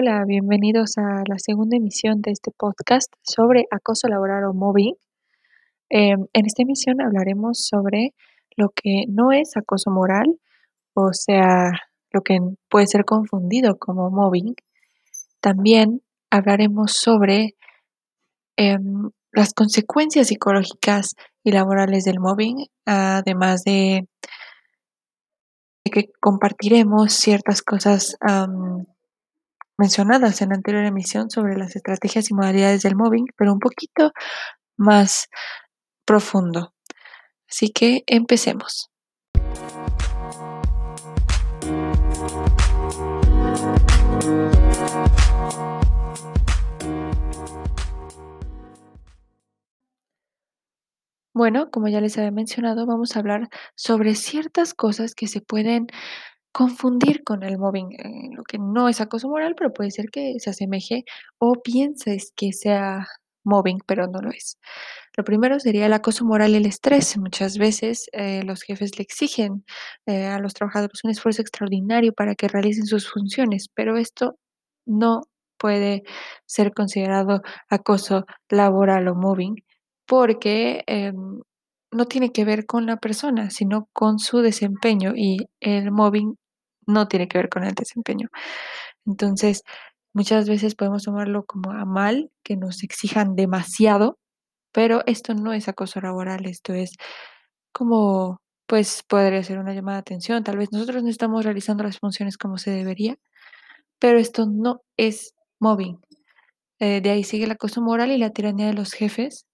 Hola, bienvenidos a la segunda emisión de este podcast sobre acoso laboral o mobbing. Em, en esta emisión hablaremos sobre lo que no es acoso moral, o sea, lo que puede ser confundido como mobbing. También hablaremos sobre em, las consecuencias psicológicas y laborales del mobbing, además de, que compartiremos ciertas cosas mencionadas en la anterior emisión sobre las estrategias y modalidades del mobbing, pero un poquito más profundo. Así que empecemos. Bueno, como ya les había mencionado, vamos a hablar sobre ciertas cosas que se pueden confundir con el mobbing, eh, lo que no es acoso moral, pero puede ser que se asemeje o pienses que sea mobbing, pero no lo es. Lo primero sería el acoso moral y el estrés. Muchas veces eh, los jefes le exigen eh, a los trabajadores un esfuerzo extraordinario para que realicen sus funciones, pero esto no puede ser considerado acoso laboral o mobbing porque em, no tiene que ver con la persona, sino con su desempeño y el mobbing no tiene que ver con el desempeño. Entonces, muchas veces podemos tomarlo como a mal, que nos exijan demasiado, pero esto no es acoso laboral, esto es como, pues podría ser una llamada de atención, tal vez nosotros no estamos realizando las funciones como se debería, pero esto no es mobbing. Eh, de ahí sigue el acoso moral y la tiranía de los jefes,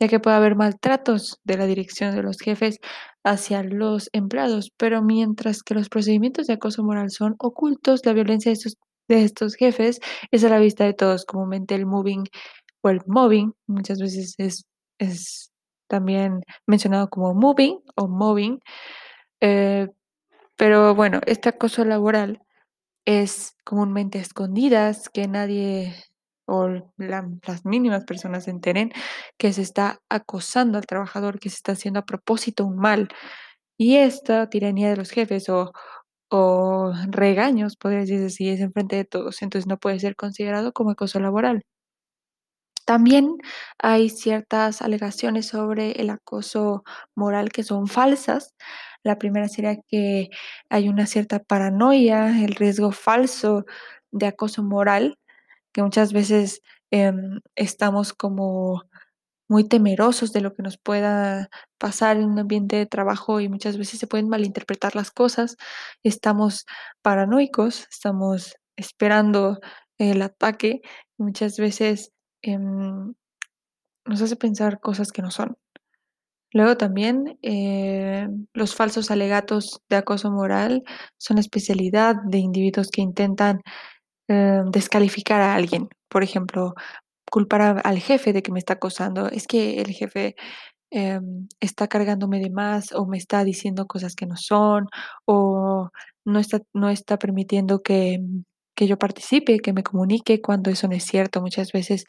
ya que puede haber maltratos de la dirección de los jefes hacia los empleados, pero mientras que los procedimientos de acoso moral son ocultos, la violencia de estos, de estos jefes es a la vista de todos, comúnmente el moving o el mobbing, muchas veces es, es también mencionado como moving o mobbing, eh, pero bueno, este acoso laboral es comúnmente escondidas, que nadie o las mínimas personas se enteren que se está acosando al trabajador, que se está haciendo a propósito un mal. Y esta tiranía de los jefes o, o regaños, podría decirse así, es enfrente de todos, entonces no puede ser considerado como acoso laboral. También hay ciertas alegaciones sobre el acoso moral que son falsas. La primera sería que hay una cierta paranoia, el riesgo falso de acoso moral, que muchas veces em, estamos como muy temerosos de lo que nos pueda pasar en un ambiente de trabajo y muchas veces se pueden malinterpretar las cosas. Estamos paranoicos, estamos esperando el ataque. Muchas veces em, nos hace pensar cosas que no son. Luego también eh, los falsos alegatos de acoso moral son la especialidad de individuos que intentan eh, descalificar a alguien. Por ejemplo, culpar al jefe de que me está acosando. Es que el jefe em, está cargándome de más o me está diciendo cosas que no son o no está, no está permitiendo que, que yo participe, que me comunique cuando eso no es cierto. Muchas veces,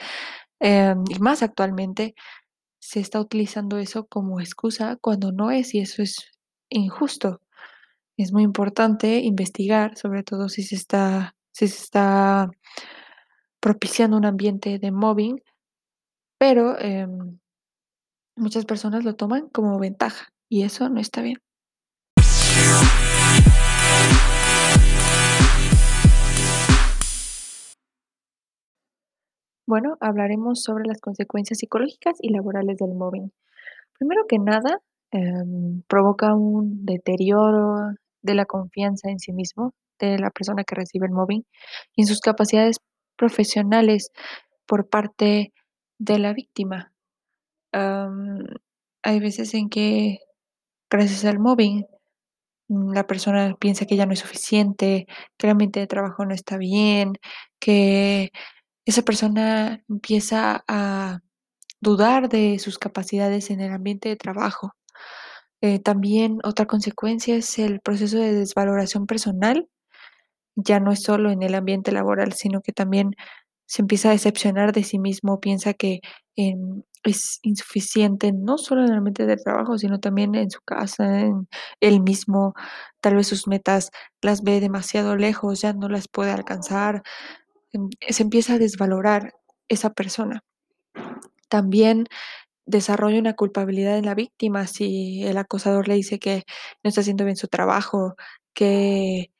em, y más actualmente, se está utilizando eso como excusa cuando no es y eso es injusto. Es muy importante investigar, sobre todo si se está, si se está propiciando un ambiente de mobbing, pero em, muchas personas lo toman como ventaja y eso no está bien. Bueno, hablaremos sobre las consecuencias psicológicas y laborales del mobbing. Primero que nada, em, provoca un deterioro de la confianza en sí mismo de la persona que recibe el mobbing y en sus capacidades profesionales por parte de la víctima. hay veces en que, gracias al mobbing, mm, la persona piensa que ya no es suficiente, que el ambiente de trabajo no está bien, que esa persona empieza a dudar de sus capacidades en el ambiente de trabajo. Eh, también otra consecuencia es el proceso de desvaloración personal. Ya no es solo en el ambiente laboral, sino que también se empieza a decepcionar de sí mismo, piensa que em, es insuficiente, no solo en el ambiente de trabajo, sino también en su casa, en él mismo, tal vez sus metas las ve demasiado lejos, ya no las puede alcanzar, em, se empieza a desvalorar esa persona. También desarrolla una culpabilidad en la víctima si el acosador le dice que no está haciendo bien su trabajo, que,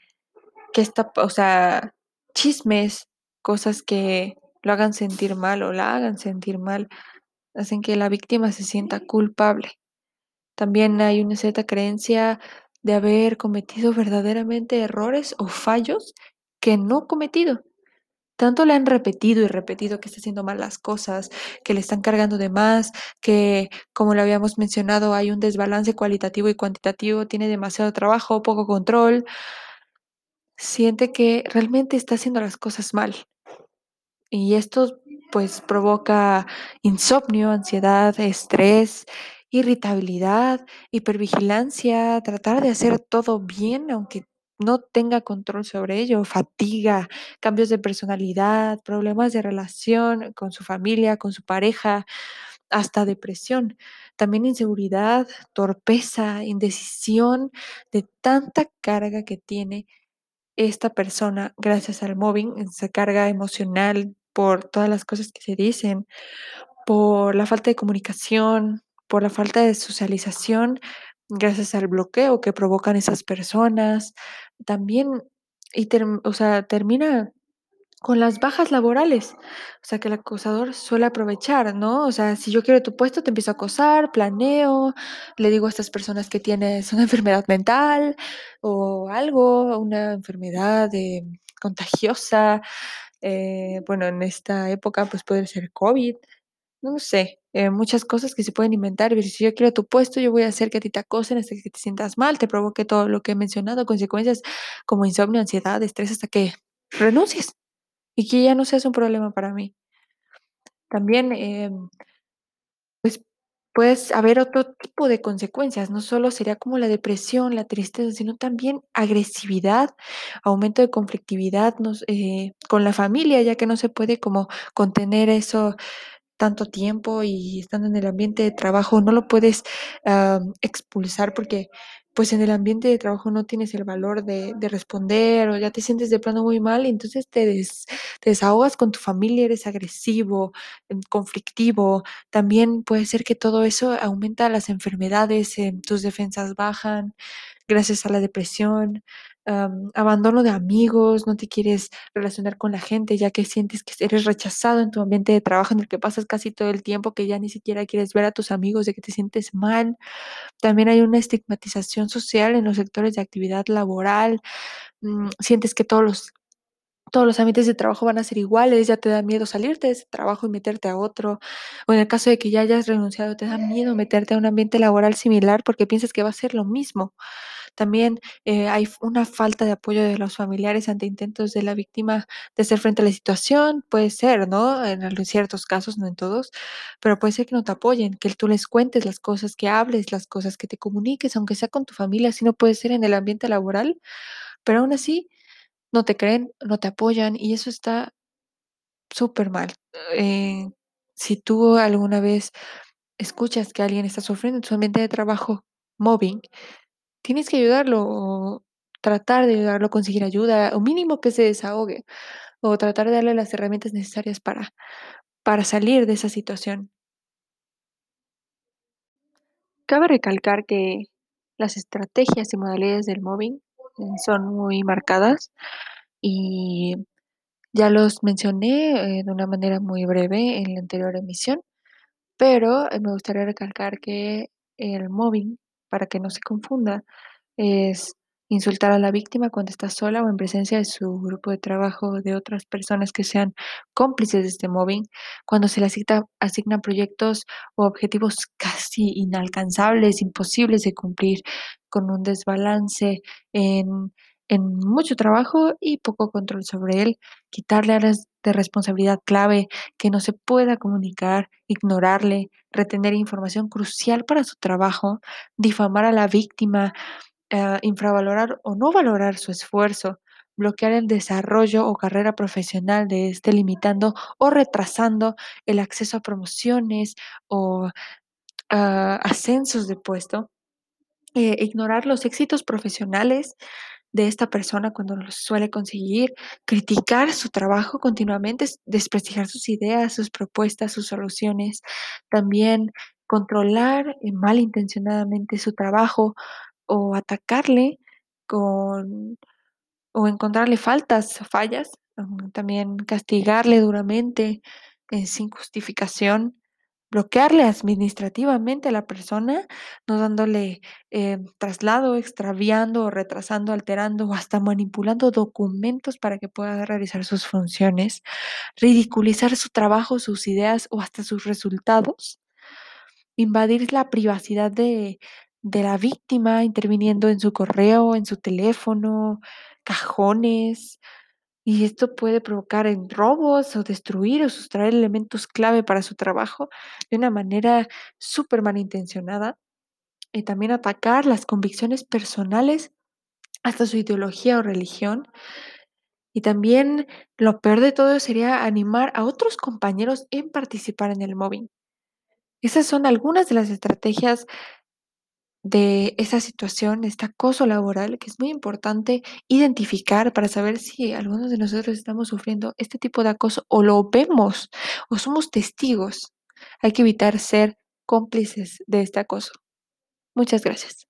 que está, o sea, chismes, cosas que lo hagan sentir mal o la hagan sentir mal, hacen que la víctima se sienta culpable. También hay una cierta creencia de haber cometido verdaderamente errores o fallos que no cometido. Tanto le han repetido y repetido que está haciendo mal las cosas, que le están cargando de más, que, como lo habíamos mencionado, hay un desbalance cualitativo y cuantitativo, tiene demasiado trabajo, poco control. Siente que realmente está haciendo las cosas mal. Y esto pues provoca insomnio, ansiedad, estrés, irritabilidad, hipervigilancia, tratar de hacer todo bien, aunque no tenga control sobre ello, fatiga, cambios de personalidad, problemas de relación con su familia, con su pareja, hasta depresión. También inseguridad, torpeza, indecisión de tanta carga que tiene esta persona gracias al mobbing, esa carga emocional por todas las cosas que se dicen, por la falta de comunicación, por la falta de socialización, gracias al bloqueo que provocan esas personas. También, y o sea, termina con las bajas laborales, o sea, que el acosador suele aprovechar, ¿no? O sea, si yo quiero tu puesto, te empiezo a acosar, planeo, le digo a estas personas que tienes una enfermedad mental o algo, una enfermedad, eh, contagiosa, eh, bueno, en esta época, pues, puede ser COVID, no sé, eh, muchas cosas que se pueden inventar, pero si yo quiero tu puesto, yo voy a hacer que a ti te acosen hasta que te sientas mal, te provoque todo lo que he mencionado, consecuencias como insomnio, ansiedad, estrés, hasta que renuncies y que ya no seas un problema para mí. También, em pues, puedes haber otro tipo de consecuencias, no solo sería como la depresión, la tristeza, sino también agresividad, aumento de conflictividad, eh, con la familia, ya que no se puede como contener eso tanto tiempo y estando en el ambiente de trabajo, no lo puedes, am, expulsar porque, pues, en el ambiente de trabajo no tienes el valor de de responder o ya te sientes de plano muy mal y entonces te des te desahogas con tu familia, eres agresivo, conflictivo. También puede ser que todo eso aumenta las enfermedades, em, tus defensas bajan gracias a la depresión, abandono de amigos, no te quieres relacionar con la gente, ya que sientes que eres rechazado en tu ambiente de trabajo, en el que pasas casi todo el tiempo, que ya ni siquiera quieres ver a tus amigos, de que te sientes mal. También hay una estigmatización social en los sectores de actividad laboral, mm, sientes que todos los todos los ambientes de trabajo van a ser iguales, ya te da miedo salirte de ese trabajo y meterte a otro, o en el caso de que ya hayas renunciado, te da miedo meterte a un ambiente laboral similar porque piensas que va a ser lo mismo. También, eh, hay una falta de apoyo de los familiares ante intentos de la víctima de hacer frente a la situación, puede ser, ¿no? En ciertos casos, no en todos, pero puede ser que no te apoyen, que tú les cuentes las cosas, que hables las cosas, que te comuniques, aunque sea con tu familia, si no puede ser en el ambiente laboral, pero aún así no te creen, no te apoyan y eso está supermal. Eh, si tú alguna vez escuchas que alguien está sufriendo en su ambiente de trabajo mobbing, tienes que ayudarlo o tratar de ayudarlo a conseguir ayuda, o mínimo que se desahogue, o tratar de darle las herramientas necesarias para para salir de esa situación. Cabe recalcar que las estrategias y modalidades del mobbing, son muy marcadas y ya los mencioné, eh, de una manera muy breve en la anterior emisión, pero, eh, me gustaría recalcar que el mobbing, para que no se confunda, es insultar a la víctima cuando está sola o en presencia de su grupo de trabajo, de otras personas que sean cómplices de este mobbing, cuando se le asignan proyectos o objetivos casi inalcanzables, imposibles de cumplir, con un desbalance en en mucho trabajo y poco control sobre él, quitarle áreas de responsabilidad clave, que no se pueda comunicar, ignorarle, retener información crucial para su trabajo, difamar a la víctima, ah, infravalorar o no valorar su esfuerzo, bloquear el desarrollo o carrera profesional de este, limitando o retrasando el acceso a promociones o, ah, ascensos de puesto, eh, ignorar los éxitos profesionales de esta persona cuando lo suele conseguir, criticar su trabajo continuamente, desprestigiar sus ideas, sus propuestas, sus soluciones, también controlar eh, malintencionadamente su trabajo o atacarle con o encontrarle faltas, fallas, mm, también castigarle duramente, eh, sin justificación, bloquearle administrativamente a la persona, no dándole, eh, traslado, extraviando o retrasando, alterando o hasta manipulando documentos para que pueda realizar sus funciones, ridiculizar su trabajo, sus ideas o hasta sus resultados, invadir la privacidad de de la víctima, interviniendo en su correo, en su teléfono, cajones, y esto puede provocar en robos o destruir o sustraer elementos clave para su trabajo de una manera súper malintencionada. Y también atacar las convicciones personales, hasta su ideología o religión. Y también lo peor de todo sería animar a otros compañeros en participar en el mobbing. Esas son algunas de las estrategias de esa situación, este acoso laboral, que es muy importante identificar para saber si algunos de nosotros estamos sufriendo este tipo de acoso o lo vemos o somos testigos. Hay que evitar ser cómplices de este acoso. Muchas gracias.